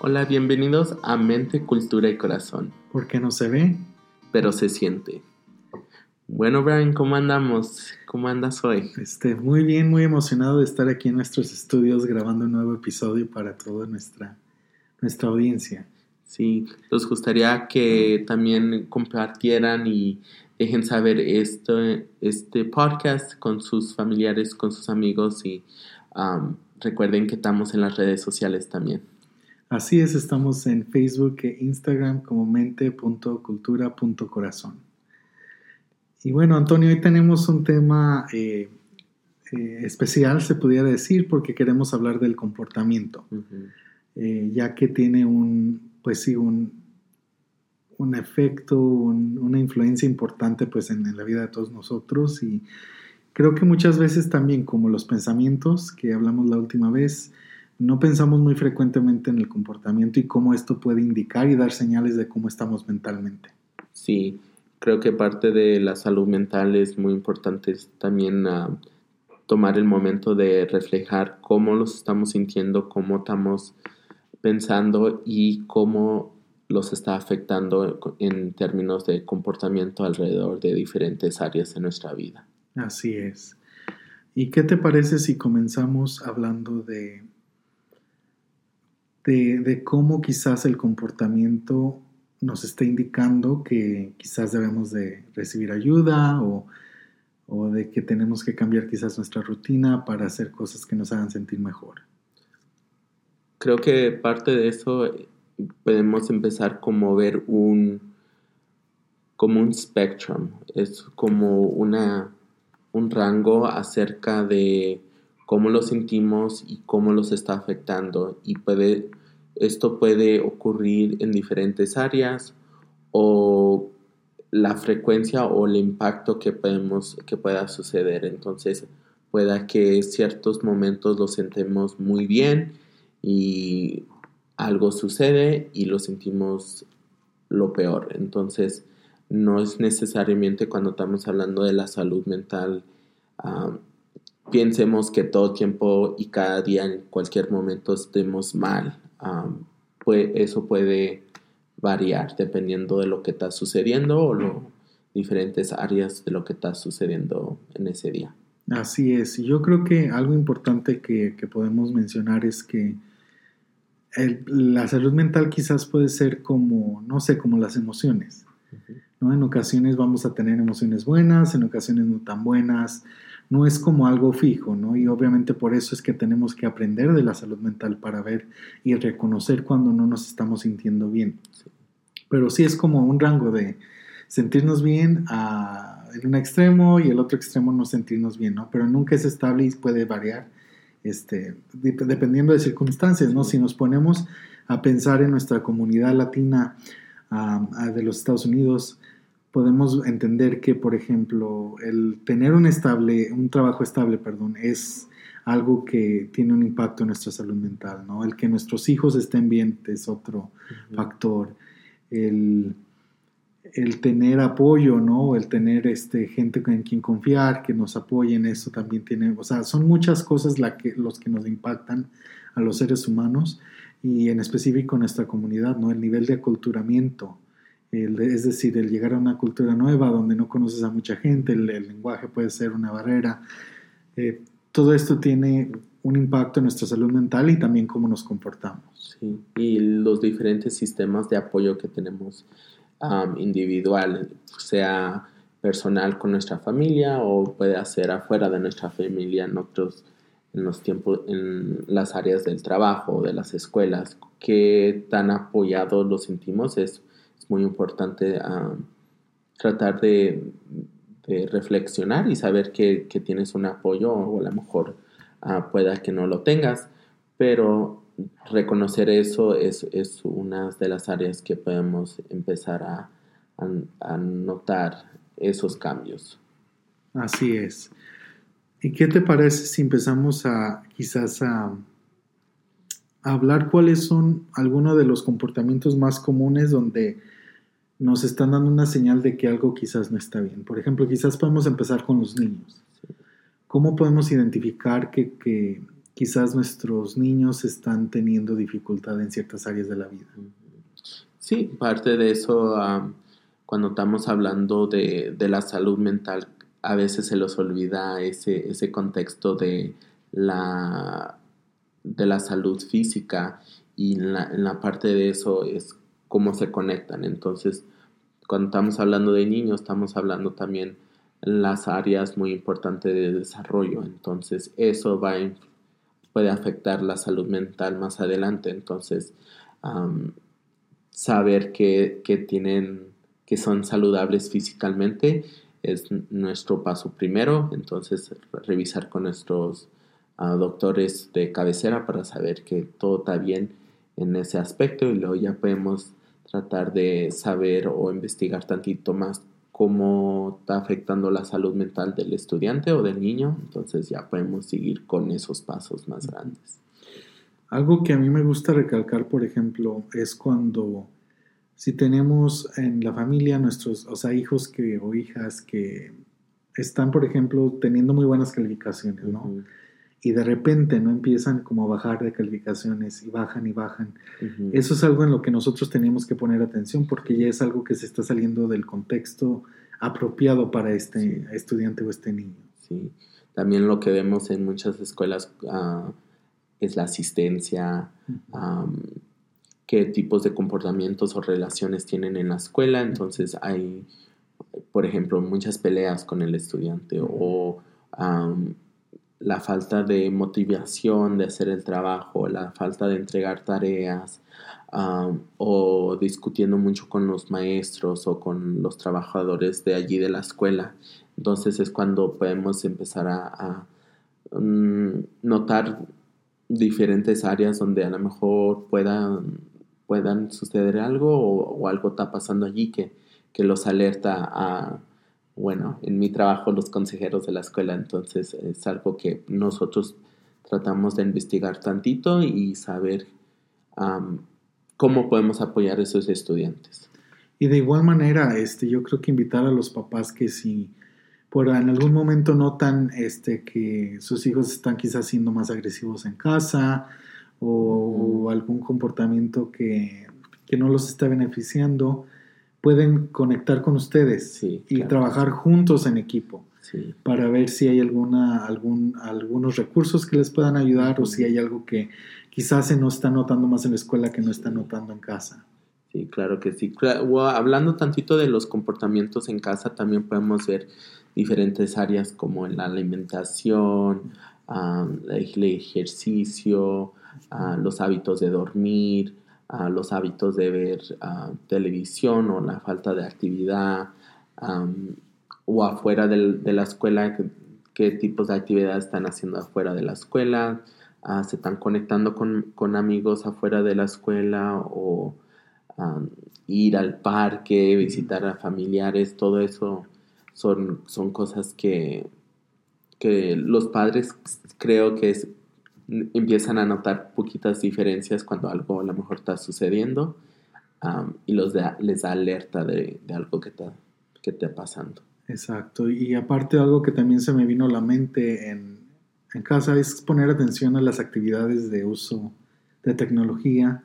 Hola, bienvenidos a Mente, Cultura y Corazón. Porque no se ve, pero se siente. Bueno, Brian, ¿cómo andamos? ¿Cómo andas hoy? Este, muy bien, muy emocionado de estar aquí en nuestros estudios grabando un nuevo episodio para toda nuestra, nuestra audiencia. Sí, nos gustaría que también compartieran y dejen saber este, este podcast con sus familiares, con sus amigos y um, recuerden que estamos en las redes sociales también. Así es, estamos en Facebook e Instagram como mente.cultura.corazón. Y bueno, Antonio, hoy tenemos un tema eh, eh, especial, se pudiera decir, porque queremos hablar del comportamiento, eh, ya que tiene un, pues sí, un, un efecto, una influencia importante pues en, la vida de todos nosotros. Y creo que muchas veces también como los pensamientos que hablamos la última vez, no pensamos muy frecuentemente en el comportamiento y cómo esto puede indicar y dar señales de cómo estamos mentalmente. Sí, creo que parte de la salud mental es muy importante también ah, tomar el momento de reflejar cómo los estamos sintiendo, cómo estamos pensando y cómo los está afectando en términos de comportamiento alrededor de diferentes áreas de nuestra vida. Así es. ¿Y qué te parece si comenzamos hablando de, de, cómo quizás el comportamiento nos está indicando que quizás debemos de recibir ayuda o, de que tenemos que cambiar quizás nuestra rutina para hacer cosas que nos hagan sentir mejor. Creo que parte de eso podemos empezar como ver un como un spectrum, es como una un rango acerca de cómo lo sentimos y cómo los está afectando y puede esto puede ocurrir en diferentes áreas o la frecuencia o el impacto que, podemos, que pueda suceder. Entonces, pueda que ciertos momentos lo sentemos muy bien y algo sucede y lo sentimos lo peor. Entonces, no es necesariamente cuando estamos hablando de la salud mental, ah, piensemos que todo tiempo y cada día en cualquier momento estemos mal pues eso puede variar dependiendo de lo que está sucediendo o las diferentes áreas de lo que está sucediendo en ese día. Así es, y yo creo que algo importante que, podemos mencionar es que la salud mental quizás puede ser como, no sé, como las emociones. ¿No? En ocasiones vamos a tener emociones buenas, en ocasiones no tan buenas, no es como algo fijo, ¿no? Y obviamente por eso es que tenemos que aprender de la salud mental para ver y reconocer cuando no nos estamos sintiendo bien. Pero sí es como un rango de sentirnos bien en un extremo y el otro extremo no sentirnos bien, ¿no? Pero nunca es estable y puede variar este, dependiendo de circunstancias, ¿no? Si nos ponemos a pensar en nuestra comunidad latina de los Estados Unidos, podemos entender que, por ejemplo, el tener un estable, un trabajo estable, perdón, es algo que tiene un impacto en nuestra salud mental, ¿no? El que nuestros hijos estén bien es otro factor. El, tener apoyo, ¿no? El tener este, gente en quien confiar, que nos apoyen, eso también tiene, o sea, son muchas cosas la que, los que nos impactan a los seres humanos y en específico nuestra comunidad, ¿no? El nivel de aculturamiento, es decir, el llegar a una cultura nueva donde no conoces a mucha gente, el, lenguaje puede ser una barrera. Eh, todo esto tiene un impacto en nuestra salud mental y también cómo nos comportamos. Sí, y los diferentes sistemas de apoyo que tenemos individual, sea personal con nuestra familia o puede ser afuera de nuestra familia en otros en los tiempos en las áreas del trabajo de las escuelas qué tan apoyados lo sentimos es muy importante ah, tratar de, reflexionar y saber que, tienes un apoyo o a lo mejor uh, pueda que no lo tengas, pero reconocer eso es, una de las áreas que podemos empezar a, notar esos cambios. Así es. ¿Y qué te parece si empezamos a quizás a, hablar cuáles son algunos de los comportamientos más comunes donde nos están dando una señal de que algo quizás no está bien. Por ejemplo, quizás podemos empezar con los niños. ¿Cómo podemos identificar que, quizás nuestros niños están teniendo dificultad en ciertas áreas de la vida. Sí, parte de eso, cuando estamos hablando de, la salud mental, a veces se los olvida ese, ese contexto de la, de la salud física y en la, parte de eso es cómo se conectan. Entonces, cuando estamos hablando de niños, estamos hablando también las áreas muy importantes de desarrollo. Entonces, eso va puede afectar la salud mental más adelante. Entonces, saber que, tienen, que son saludables físicamente es nuestro paso primero. Entonces, revisar con nuestros ah, doctores de cabecera para saber que todo está bien en ese aspecto y luego ya podemos tratar de saber o investigar tantito más cómo está afectando la salud mental del estudiante o del niño, entonces ya podemos seguir con esos pasos más grandes. Algo que a mí me gusta recalcar, por ejemplo, es cuando si tenemos en la familia nuestros, o sea, hijos que, o hijas que están, por ejemplo, teniendo muy buenas calificaciones, ¿no? y de repente no empiezan como a bajar de calificaciones y bajan y bajan. Eso es algo en lo que nosotros tenemos que poner atención porque ya es algo que se está saliendo del contexto apropiado para este estudiante o este niño. Sí, también lo que vemos en muchas escuelas ah, es la asistencia, qué tipos de comportamientos o relaciones tienen en la escuela, entonces hay, por ejemplo, muchas peleas con el estudiante o la falta de motivación de hacer el trabajo, la falta de entregar tareas o discutiendo mucho con los maestros o con los trabajadores de allí de la escuela. Entonces es cuando podemos empezar a, mm, notar diferentes áreas donde a lo mejor puedan, puedan suceder algo o, algo está pasando allí que, que los alerta a bueno, en mi trabajo los consejeros de la escuela, entonces es algo que nosotros tratamos de investigar tantito y saber cómo podemos apoyar a esos estudiantes. Y de igual manera, este, yo creo que invitar a los papás que si por en algún momento notan este, que sus hijos están quizás siendo más agresivos en casa o, algún comportamiento que, que no los está beneficiando, pueden conectar con ustedes y trabajar juntos en equipo para ver si hay alguna, algún, algunos recursos que les puedan ayudar o si hay algo que quizás se nos está notando más en la escuela que no está notando en casa. Sí, claro que sí. hablando tantito de los comportamientos en casa, también podemos ver diferentes áreas como en la alimentación, el ejercicio, los hábitos de dormir, los hábitos de ver televisión o la falta de actividad o afuera de la escuela, qué, tipos de actividades están haciendo afuera de la escuela, ah, se están conectando con, amigos afuera de la escuela o ir al parque, visitar a familiares, todo eso son, son cosas que, que los padres creo que es empiezan a notar poquitas diferencias cuando algo a lo mejor está sucediendo y los les da alerta de, algo que está, que está pasando. Exacto, y aparte algo que también se me vino a la mente en, en casa es poner atención a las actividades de uso de tecnología,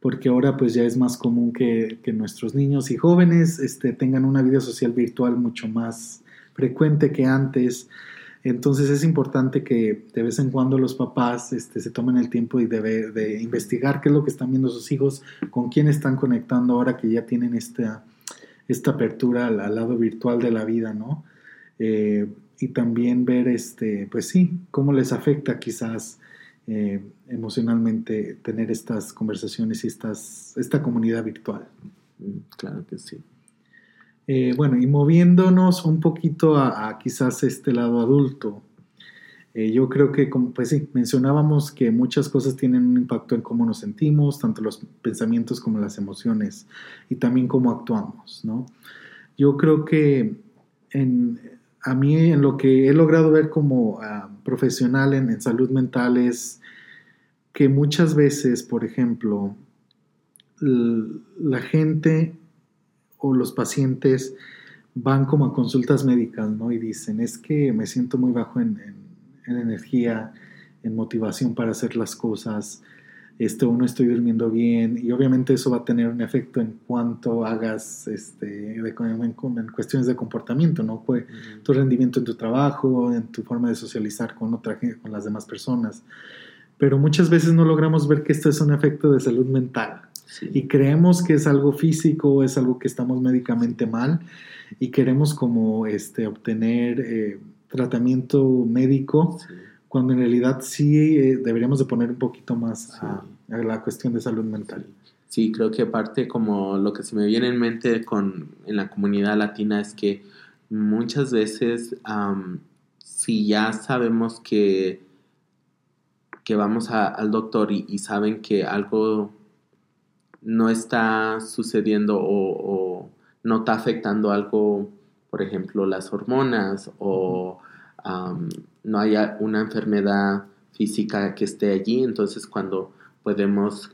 porque ahora pues ya es más común que, que, nuestros niños y jóvenes este, tengan una vida social virtual mucho más frecuente que antes. Entonces es importante que de vez en cuando los papás este, se tomen el tiempo y de, de, investigar qué es lo que están viendo sus hijos, con quién están conectando ahora que ya tienen esta, esta apertura al, lado virtual de la vida, ¿no? Eh, y también ver, este, pues sí, cómo les afecta quizás eh, emocionalmente tener estas conversaciones y estas, esta comunidad virtual. Mm, claro que sí. Eh, bueno, y moviéndonos un poquito a, quizás este lado adulto, eh, yo creo que, como, pues sí, mencionábamos que muchas cosas tienen un impacto en cómo nos sentimos, tanto los pensamientos como las emociones, y también cómo actuamos, ¿no? Yo creo que en, a mí en lo que he logrado ver como ah, profesional en, en salud mental es que muchas veces, por ejemplo, la gente o los pacientes van como a consultas médicas, ¿no? Y dicen, es que me siento muy bajo en, energía, en motivación para hacer las cosas, este, o no estoy durmiendo bien, y obviamente eso va a tener un efecto en cuanto hagas este, en, cuestiones de comportamiento, ¿no? Tu rendimiento en tu trabajo, en tu forma de socializar con, otra, con las demás personas. Pero muchas veces no logramos ver que esto es un efecto de salud mental. Y creemos que es algo físico, es algo que estamos médicamente mal y queremos como este, obtener eh, tratamiento médico cuando en realidad sí eh, deberíamos de poner un poquito más a, la cuestión de salud mental. Sí, creo que aparte como lo que se me viene en mente con, en la comunidad latina es que muchas veces si ya sabemos que, que vamos al doctor y, saben que algo no está sucediendo o, no está afectando algo, por ejemplo, las hormonas o no haya una enfermedad física que esté allí, entonces cuando podemos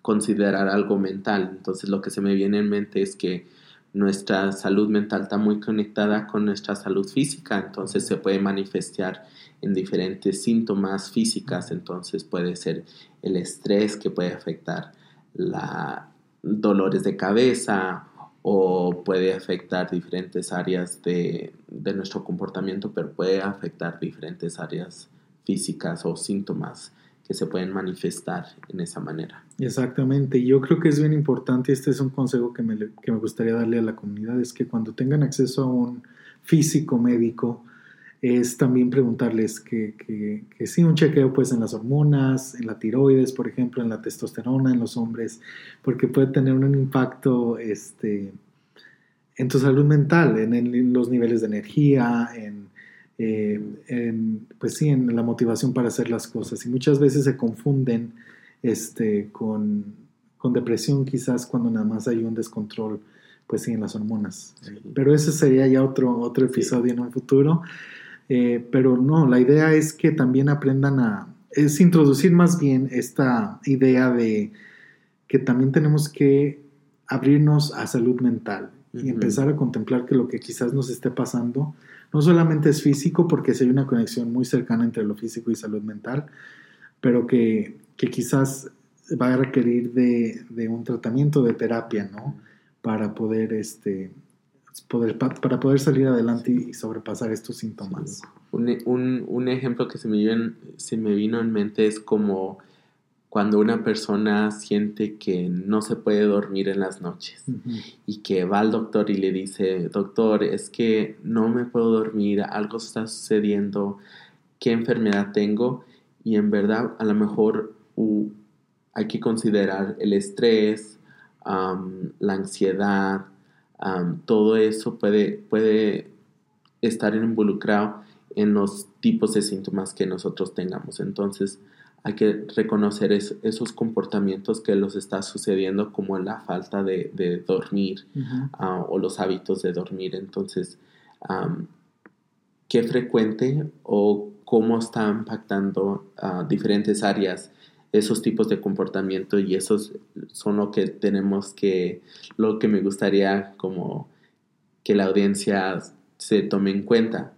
considerar algo mental, entonces lo que se me viene en mente es que nuestra salud mental está muy conectada con nuestra salud física, entonces se puede manifestar en diferentes síntomas físicas, entonces puede ser el estrés que puede afectar la dolores de cabeza o puede afectar diferentes áreas de, nuestro comportamiento, pero puede afectar diferentes áreas físicas o síntomas que se pueden manifestar en esa manera. Exactamente, yo creo que es bien importante, este es un consejo que me, que me gustaría darle a la comunidad, es que cuando tengan acceso a un físico médico, es también preguntarles que, que, que, sí, un chequeo pues en las hormonas, en la tiroides, por ejemplo, en la testosterona en los hombres, porque puede tener un impacto este, en tu salud mental, en, los niveles de energía, eh, en, pues sí, en la motivación para hacer las cosas. Y muchas veces se confunden este, con, con depresión quizás cuando nada más hay un descontrol pues sí, en las hormonas. Pero ese sería ya otro, otro episodio en un futuro. Eh, pero no, la idea es que también aprendan a, es introducir más bien esta idea de que también tenemos que abrirnos a salud mental y empezar a contemplar que lo que quizás nos esté pasando no solamente es físico, porque si hay una conexión muy cercana entre lo físico y salud mental, pero que, que quizás va a requerir de, de, un tratamiento de terapia, ¿no? Para poder este, poder, para poder salir adelante y sobrepasar estos síntomas. Un, un, un, ejemplo que se me, vino, se me vino en mente es como cuando una persona siente que no se puede dormir en las noches y que va al doctor y le dice, doctor, es que no me puedo dormir, algo está sucediendo, ¿qué enfermedad tengo? Y en verdad a lo mejor hay que considerar el estrés, la ansiedad, todo eso puede, puede estar involucrado en los tipos de síntomas que nosotros tengamos. Entonces, hay que reconocer esos comportamientos que los está sucediendo como la falta de, dormir ah, o los hábitos de dormir. Entonces, qué frecuente o cómo está impactando uh, diferentes áreas esos tipos de comportamiento y esos son lo que tenemos que, lo que me gustaría como que la audiencia se tome en cuenta,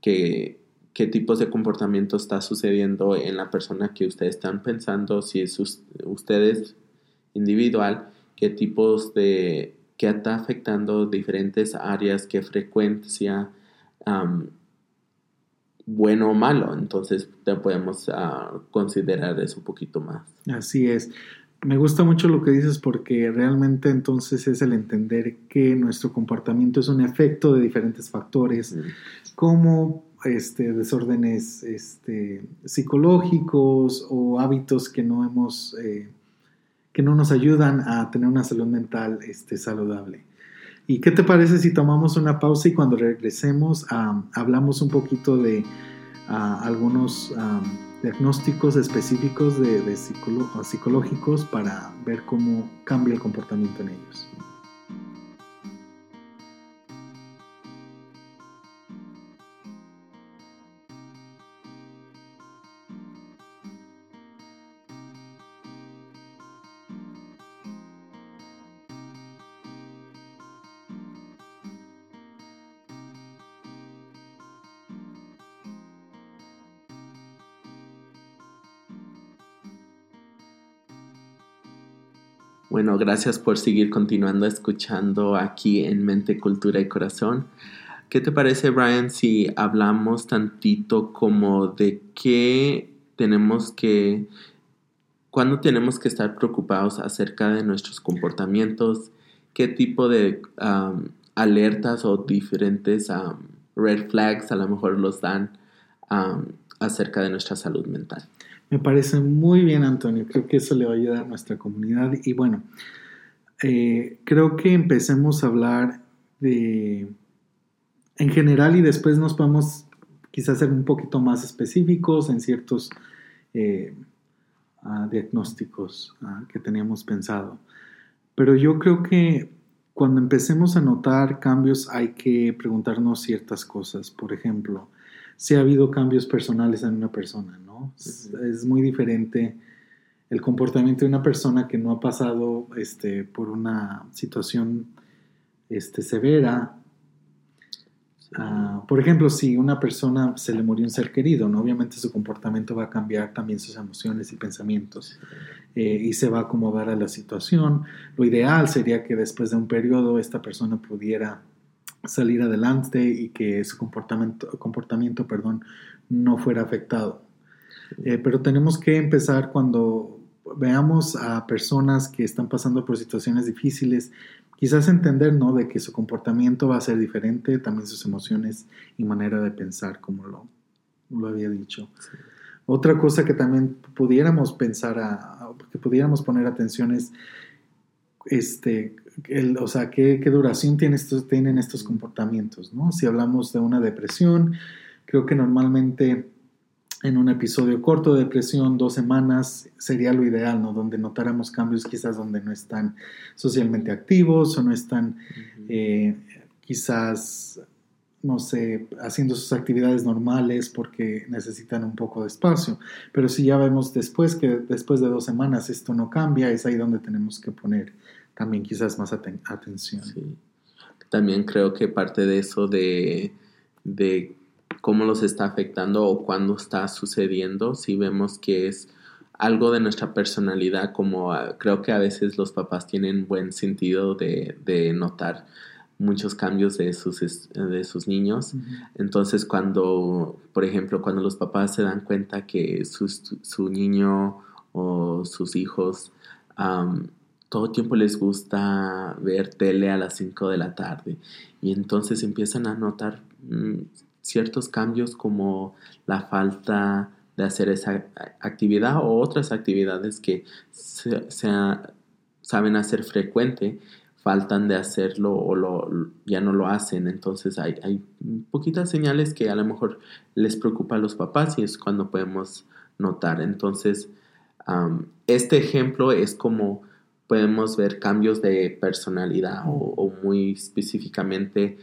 que qué tipos de comportamiento está sucediendo en la persona que ustedes están pensando, si es ustedes individual, qué tipos de, qué está afectando diferentes áreas, qué frecuencia, bueno o malo. Entonces ya podemos ah, considerar eso un poquito más. Así es. Me gusta mucho lo que dices porque realmente entonces es el entender que nuestro comportamiento es un efecto de diferentes factores, como este, desórdenes este, psicológicos o hábitos que no hemos, eh, que no nos ayudan a tener una salud mental este, saludable. ¿Y qué te parece si tomamos una pausa y cuando regresemos hablamos un poquito de algunos diagnósticos específicos de, de psicológicos para ver cómo cambia el comportamiento en ellos? Bueno, gracias por seguir continuando escuchando aquí en Mente, Cultura y Corazón. ¿Qué te parece, Brian, si hablamos tantito como de qué tenemos que, cuándo tenemos que estar preocupados acerca de nuestros comportamientos, qué tipo de alertas o diferentes red flags a lo mejor los dan acerca de nuestra salud mental? Me parece muy bien, Antonio. Creo que eso le va a ayudar a nuestra comunidad. Y bueno, eh, creo que empecemos a hablar de, en general, y después nos podemos quizás ser un poquito más específicos en ciertos eh, ah, diagnósticos ah, que teníamos pensado. Pero yo creo que cuando empecemos a notar cambios hay que preguntarnos ciertas cosas. Por ejemplo, si ha habido cambios personales en una persona, ¿no? Es, muy diferente el comportamiento de una persona que no ha pasado este, por una situación este, severa. Ah, por ejemplo, si una persona se le murió un ser querido, ¿no? obviamente su comportamiento va a cambiar también sus emociones y pensamientos eh, y se va a acomodar a la situación. Lo ideal sería que después de un periodo esta persona pudiera salir adelante y que su comportamiento, comportamiento perdón, no fuera afectado. Eh, pero tenemos que empezar cuando veamos a personas que están pasando por situaciones difíciles, quizás entender ¿no? de que su comportamiento va a ser diferente, también sus emociones y manera de pensar, como lo, lo había dicho. Otra cosa que también pudiéramos pensar, a, que pudiéramos poner atención es este, o sea, ¿qué, duración tiene estos, tienen estos comportamientos, ¿no? Si hablamos de una depresión, creo que normalmente en un episodio corto de depresión, dos semanas, sería lo ideal, ¿no? Donde notáramos cambios quizás donde no están socialmente activos o no están eh, quizás, no sé, haciendo sus actividades normales porque necesitan un poco de espacio. Pero si ya vemos después que después de dos semanas esto no cambia, es ahí donde tenemos que poner también quizás más atención. También creo que parte de eso de, de cómo los está afectando o cuándo está sucediendo, si vemos que es algo de nuestra personalidad, como ah, creo que a veces los papás tienen buen sentido de, de notar muchos cambios de sus, de sus niños. Entonces, cuando, por ejemplo, cuando los papás se dan cuenta que su, su niño o sus hijos todo tiempo les gusta ver tele a las 5 de la tarde y entonces empiezan a notar mm, ciertos cambios como la falta de hacer esa actividad o otras actividades que se, saben hacer frecuente faltan de hacerlo o lo, ya no lo hacen. Entonces hay, poquitas señales que a lo mejor les preocupa a los papás y es cuando podemos notar. Entonces, este ejemplo es como podemos ver cambios de personalidad o, muy específicamente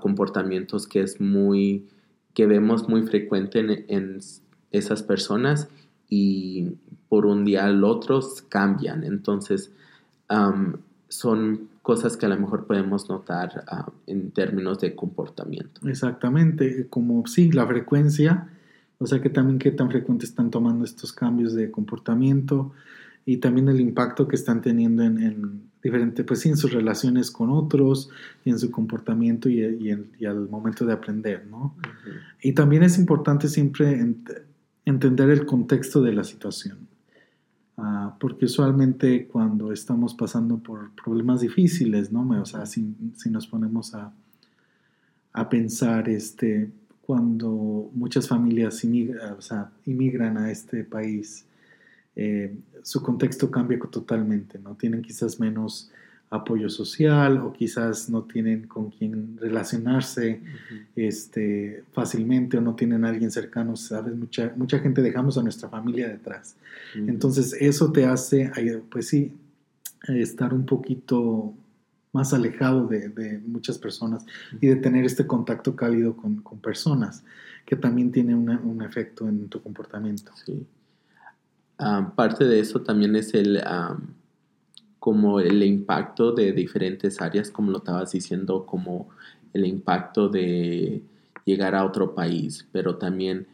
comportamientos que es muy que vemos muy frecuente en, esas personas y por un día al otro cambian. Entonces, son cosas que a lo mejor podemos notar en términos de comportamiento. Exactamente, como sí, la frecuencia, o sea que también qué tan frecuente están tomando estos cambios de comportamiento, y también el impacto que están teniendo en, en diferente, pues en sus relaciones con otros y en su comportamiento y, y, al momento de aprender, ¿no? Y también es importante siempre entender el contexto de la situación, ah, porque usualmente cuando estamos pasando por problemas difíciles, ¿no? O sea, si, si nos ponemos a, a pensar, este, cuando muchas familias o sea, inmigran a este país, eh, su contexto cambia totalmente, ¿no? Tienen quizás menos apoyo social o quizás no tienen con quien relacionarse este, fácilmente o no tienen a alguien cercano, ¿sabes? Mucha, mucha gente dejamos a nuestra familia detrás. Entonces eso te hace, pues sí, estar un poquito más alejado de, muchas personas y de tener este contacto cálido con, personas, que también tiene un efecto en tu comportamiento. Sí parte de eso también es el como el impacto de diferentes áreas, como lo estabas diciendo, como el impacto de llegar a otro país, pero también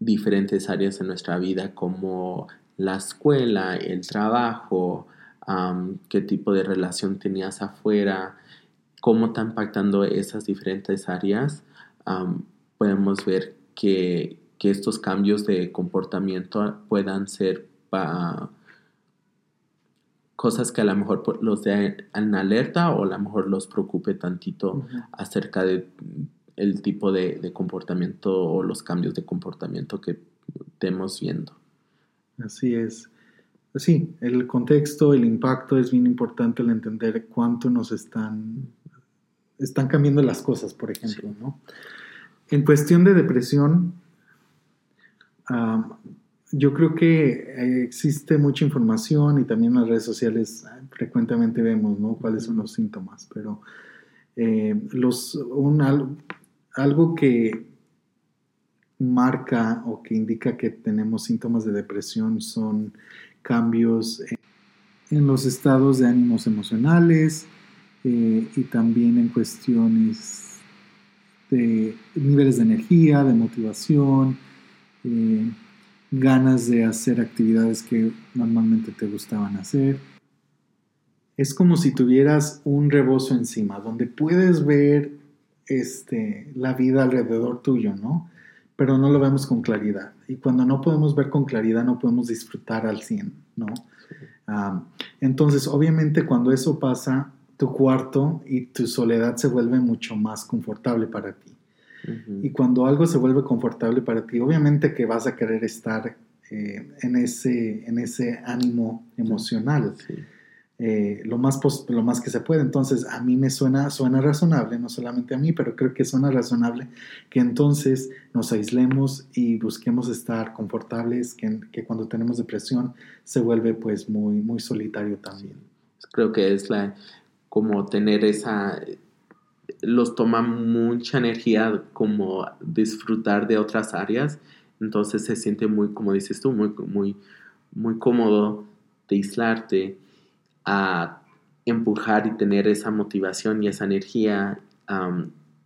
diferentes áreas en nuestra vida como la escuela, el trabajo, qué tipo de relación tenías afuera, cómo está impactando esas diferentes áreas, podemos ver que, estos cambios de comportamiento puedan ser cosas que a lo mejor los den en alerta o a lo mejor los preocupe tantito acerca de el tipo de, comportamiento o los cambios de comportamiento que estemos viendo. Así es. Sí, el contexto, el impacto es bien importante el entender cuánto nos están, están cambiando las cosas, por ejemplo, ¿no? En cuestión de depresión, yo creo que existe mucha información y también en las redes sociales frecuentemente vemos ¿no? cuáles son los síntomas, pero eh, los, un, algo que marca o que indica que tenemos síntomas de depresión son cambios en, los estados de ánimos emocionales eh, y también en cuestiones de niveles de energía, de motivación, eh, ganas de hacer actividades que normalmente te gustaban hacer. Es como si tuvieras un rebozo encima, donde puedes ver este, la vida alrededor tuyo, ¿no? Pero no lo vemos con claridad. Y cuando no podemos ver con claridad, no podemos disfrutar al 100, ¿no? entonces, obviamente, cuando eso pasa, tu cuarto y tu soledad se vuelve mucho más confortable para ti. Y cuando algo se vuelve confortable para ti, obviamente que vas a querer estar eh, en, ese, en ese ánimo emocional. Eh, lo, más lo más que se puede. Entonces, a mí me suena, suena razonable, no solamente a mí, pero creo que suena razonable que entonces nos aislemos y busquemos estar confortables, que, que cuando tenemos depresión se vuelve pues muy, muy solitario también. Creo que es la, como tener esa, los toma mucha energía como disfrutar de otras áreas, entonces se siente muy, como dices tú, muy, muy, muy cómodo de aislarte a empujar y tener esa motivación y esa energía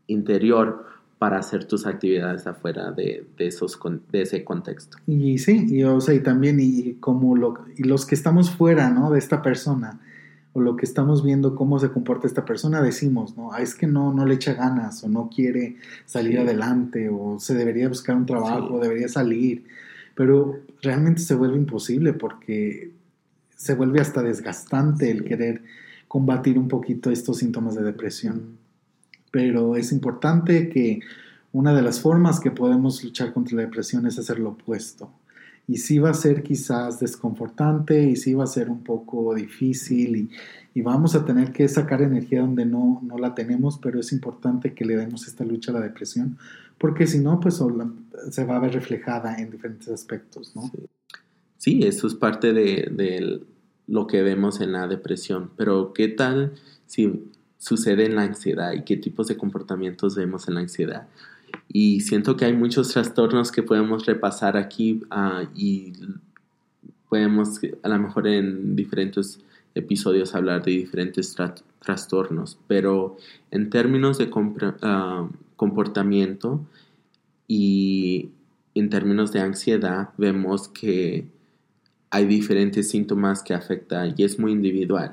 interior para hacer tus actividades afuera de, esos, de ese contexto. Y sí, y, o sea, y también y como lo, y los que estamos fuera ¿no? de esta persona, o lo que estamos viendo cómo se comporta esta persona, decimos, ¿no? Ah, es que no, no le echa ganas o no quiere salir adelante o se debería buscar un trabajo, debería salir, pero realmente se vuelve imposible porque se vuelve hasta desgastante el querer combatir un poquito estos síntomas de depresión. Pero es importante que una de las formas que podemos luchar contra la depresión es hacer lo opuesto. Y sí va a ser quizás desconfortante y sí va a ser un poco difícil y, vamos a tener que sacar energía donde no, no, la tenemos, pero es importante que le demos esta lucha a la depresión, porque si no, pues se va a ver reflejada en diferentes aspectos, ¿no? Sí, eso es parte de, lo que vemos en la depresión, pero ¿qué tal si sucede en la ansiedad y qué tipos de comportamientos vemos en la ansiedad? Y siento que hay muchos trastornos que podemos repasar aquí ah, y podemos a lo mejor en diferentes episodios hablar de diferentes trastornos, pero en términos de ah, comportamiento y en términos de ansiedad vemos que hay diferentes síntomas que afectan y es muy individual.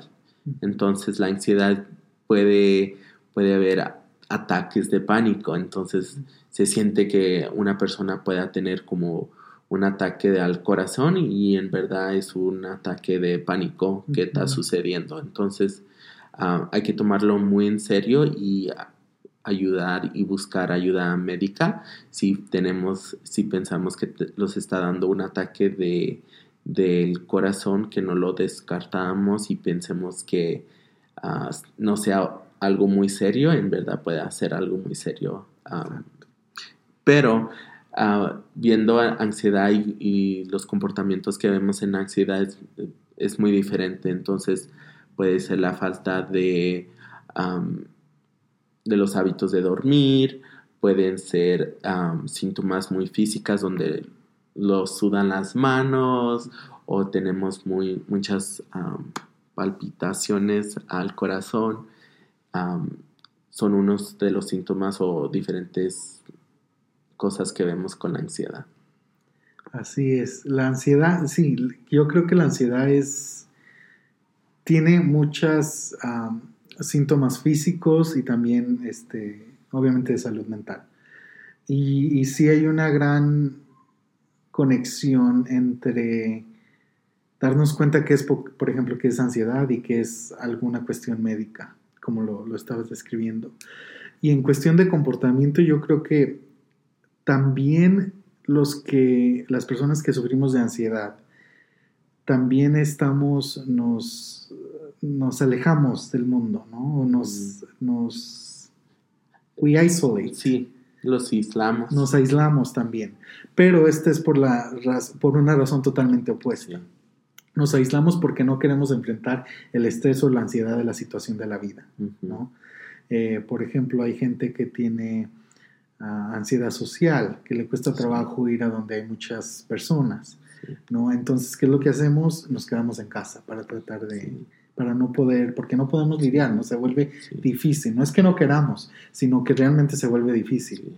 Entonces la ansiedad puede, puede haber ataques de pánico, entonces se siente que una persona pueda tener como un ataque al corazón y en verdad es un ataque de pánico que está sucediendo. Entonces ah, hay que tomarlo muy en serio y ayudar y buscar ayuda médica si tenemos, si pensamos que los está dando un ataque de del corazón que no lo descartamos y pensemos que ah, no sea algo muy serio, en verdad puede ser algo muy serio. pero ah, viendo ansiedad y, los comportamientos que vemos en ansiedad es, muy diferente, entonces puede ser la falta de, de los hábitos de dormir, pueden ser síntomas muy físicas donde los sudan las manos o tenemos muy, muchas palpitaciones al corazón. Son unos de los síntomas o diferentes cosas que vemos con la ansiedad. Así es, la ansiedad, sí, yo creo que la ansiedad es, tiene muchos síntomas físicos y también, este, obviamente, de salud mental. Y, y sí hay una gran conexión entre darnos cuenta que es, por ejemplo, que es ansiedad y que es alguna cuestión médica, como lo, lo estabas describiendo. Y en cuestión de comportamiento, yo creo que también los que, las personas que sufrimos de ansiedad, también estamos, nos, nos alejamos del mundo, ¿no? Nos, mm. nos, we isolate. Sí, los aislamos. Nos aislamos también. Pero este es por, la, por una razón totalmente opuesta. Nos aislamos porque no queremos enfrentar el estrés o la ansiedad de la situación de la vida, ¿no? Eh, por ejemplo, hay gente que tiene ah, ansiedad social, que le cuesta trabajo ir a donde hay muchas personas, ¿no? Entonces, ¿qué es lo que hacemos? Nos quedamos en casa para tratar de... para no poder, porque no podemos lidiar, ¿no? Se vuelve difícil. No es que no queramos, sino que realmente se vuelve difícil.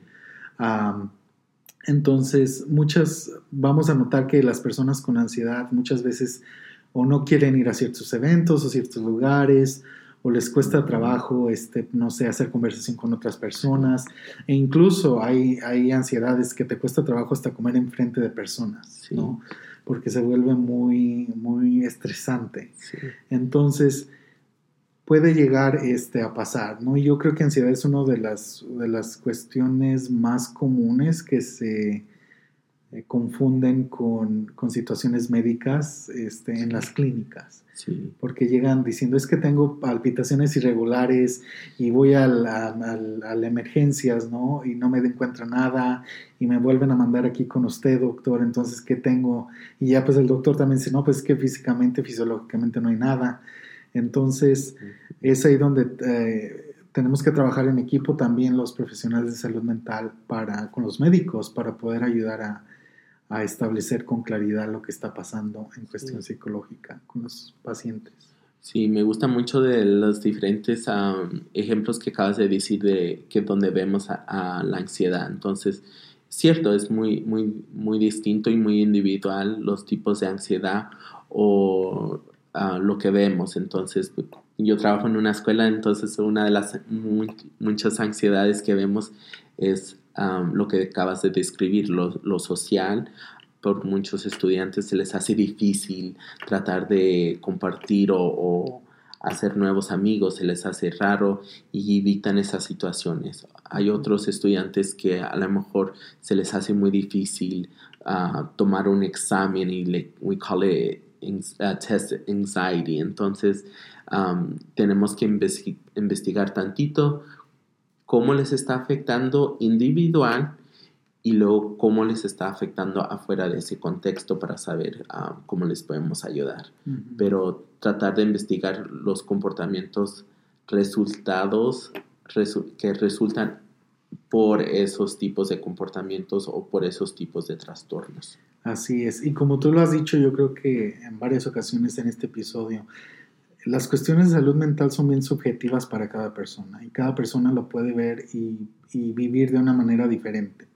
Entonces, muchas, vamos a notar que las personas con ansiedad muchas veces o no quieren ir a ciertos eventos o ciertos lugares, o les cuesta trabajo, este, no sé, hacer conversación con otras personas, e incluso hay, hay ansiedades que te cuesta trabajo hasta comer enfrente de personas, ¿no? Porque se vuelve muy, muy estresante. Entonces, puede llegar este, a pasar, ¿no? Y yo creo que ansiedad es una de las, de las cuestiones más comunes que se eh, confunden con, con, situaciones médicas este, en las clínicas. Porque llegan diciendo, es que tengo palpitaciones irregulares y voy a las emergencias, ¿no? Y no me encuentra nada y me vuelven a mandar aquí con usted, doctor, entonces, ¿qué tengo? Y ya pues el doctor también dice, no, pues es que físicamente, fisiológicamente no hay nada. Entonces, es ahí donde... Eh, tenemos que trabajar en equipo también los profesionales de salud mental para, con los médicos para poder ayudar a, a establecer con claridad lo que está pasando en cuestión psicológica con los pacientes. Sí, me gusta mucho de los diferentes ejemplos que acabas de decir de que donde vemos a, la ansiedad. Entonces, cierto, es muy, muy, muy distinto y muy individual los tipos de ansiedad o lo que vemos. Entonces, yo trabajo en una escuela, entonces una de las muchas ansiedades que vemos es lo que acabas de describir, lo, social, por muchos estudiantes se les hace difícil tratar de compartir o, hacer nuevos amigos, se les hace raro y evitan esas situaciones. Hay otros estudiantes que a lo mejor se les hace muy difícil ah, tomar un examen y le, we call it uh, test anxiety. Entonces tenemos que investigar tantito cómo les está afectando individual y luego cómo les está afectando afuera de ese contexto para saber ah, cómo les podemos ayudar. Pero tratar de investigar los comportamientos resultados que resultan por esos tipos de comportamientos o por esos tipos de trastornos. Así es, y como tú lo has dicho, yo creo que en varias ocasiones en este episodio, las cuestiones de salud mental son bien subjetivas para cada persona y cada persona lo puede ver y, vivir de una manera diferente.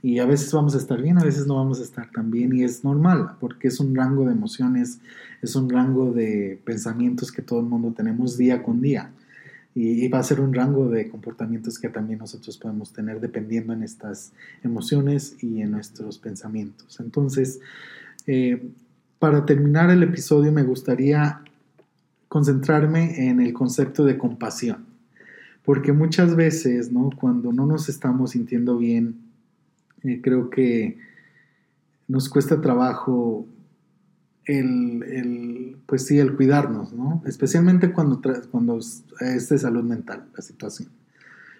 Y a veces vamos a estar bien, a veces no vamos a estar tan bien y es normal porque es un rango de emociones, es un rango de pensamientos que todo el mundo tenemos día con día. Y, va a ser un rango de comportamientos que también nosotros podemos tener dependiendo en estas emociones y en nuestros pensamientos. Entonces, eh, para terminar el episodio me gustaría concentrarme en el concepto de compasión. Porque muchas veces, ¿no? Cuando no nos estamos sintiendo bien, eh, creo que nos cuesta trabajo el, pues sí, el cuidarnos, ¿no? Especialmente cuando, cuando es de salud mental la situación.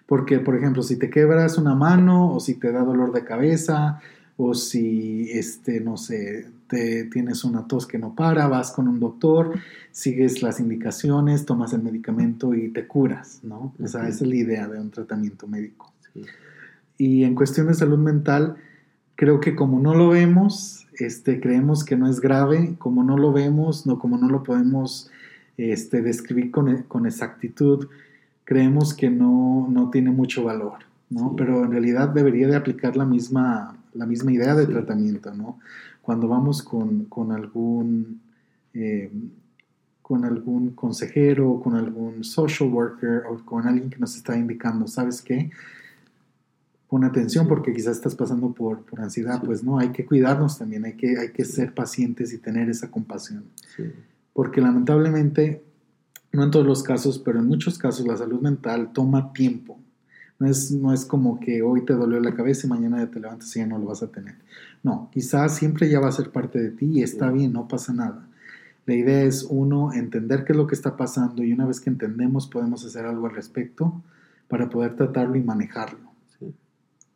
Porque, por ejemplo, si te quebras una mano o si te da dolor de cabeza o si, este, no sé, te, tienes una tos que no para, vas con un doctor, sigues las indicaciones, tomas el medicamento y te curas, ¿no? O sea, esa es la idea de un tratamiento médico. Y en cuestión de salud mental, creo que como no lo vemos, este, creemos que no es grave, como no lo vemos, no, como no lo podemos este, describir con, con exactitud, creemos que no, no tiene mucho valor, ¿no? Pero en realidad debería de aplicar la misma la misma idea de tratamiento, ¿no? Cuando vamos con, algún, eh, con algún consejero, con algún social worker o con alguien que nos está indicando, ¿sabes qué? Pon atención porque quizás estás pasando por, por ansiedad, pues no, hay que cuidarnos también, hay que, hay que ser pacientes y tener esa compasión. Porque lamentablemente, no en todos los casos, pero en muchos casos la salud mental toma tiempo. No es, no es como que hoy te dolió la cabeza y mañana ya te levantas y ya no lo vas a tener. No, quizás siempre ya va a ser parte de ti y está bien, no pasa nada. La idea es, uno, entender qué es lo que está pasando y una vez que entendemos podemos hacer algo al respecto para poder tratarlo y manejarlo.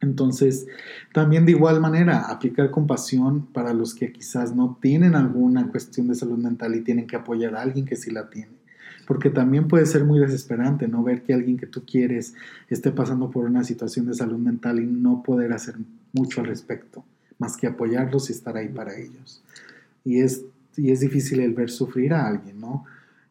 Entonces, también de igual manera, aplicar compasión para los que quizás no tienen alguna cuestión de salud mental y tienen que apoyar a alguien que sí la tiene. Porque también puede ser muy desesperante no ver que alguien que tú quieres esté pasando por una situación de salud mental y no poder hacer mucho al respecto, más que apoyarlos y estar ahí para ellos. Y es y es difícil el ver sufrir a alguien, ¿no?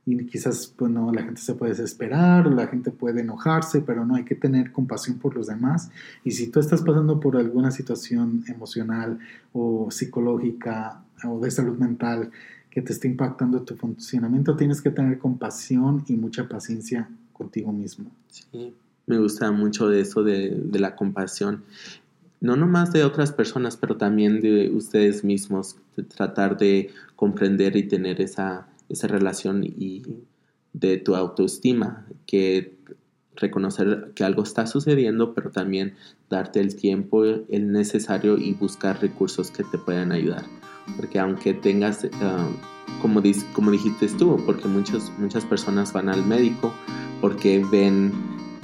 Y quizás, bueno, la gente se puede desesperar o la gente puede enojarse, pero no hay que tener compasión por los demás. Y si tú estás pasando por alguna situación emocional o psicológica o de salud mental que te está impactando tu funcionamiento, tienes que tener compasión y mucha paciencia contigo mismo. Sí, me gusta mucho de eso de, de la compasión no nomás de otras personas, pero también de ustedes mismos, tratar de comprender y tener esa, esa relación y de tu autoestima, que reconocer que algo está sucediendo, pero también darte el tiempo el necesario y buscar recursos que te puedan ayudar. Porque aunque tengas, ah, como, como dijiste tú, porque muchos, muchas personas van al médico porque ven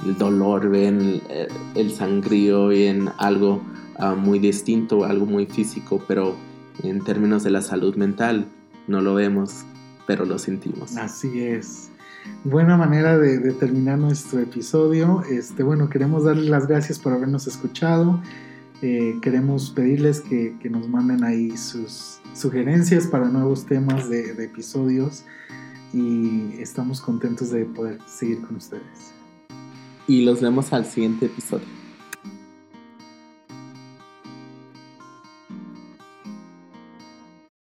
el dolor, ven eh, el sangrío, ven algo ah, muy distinto, algo muy físico, pero en términos de la salud mental no lo vemos, pero lo sentimos. Así es. Buena manera de, terminar nuestro episodio. Este, bueno, queremos darles las gracias por habernos escuchado. Eh, queremos pedirles que, nos manden ahí sus sugerencias para nuevos temas de episodios y estamos contentos de poder seguir con ustedes y los vemos al siguiente episodio.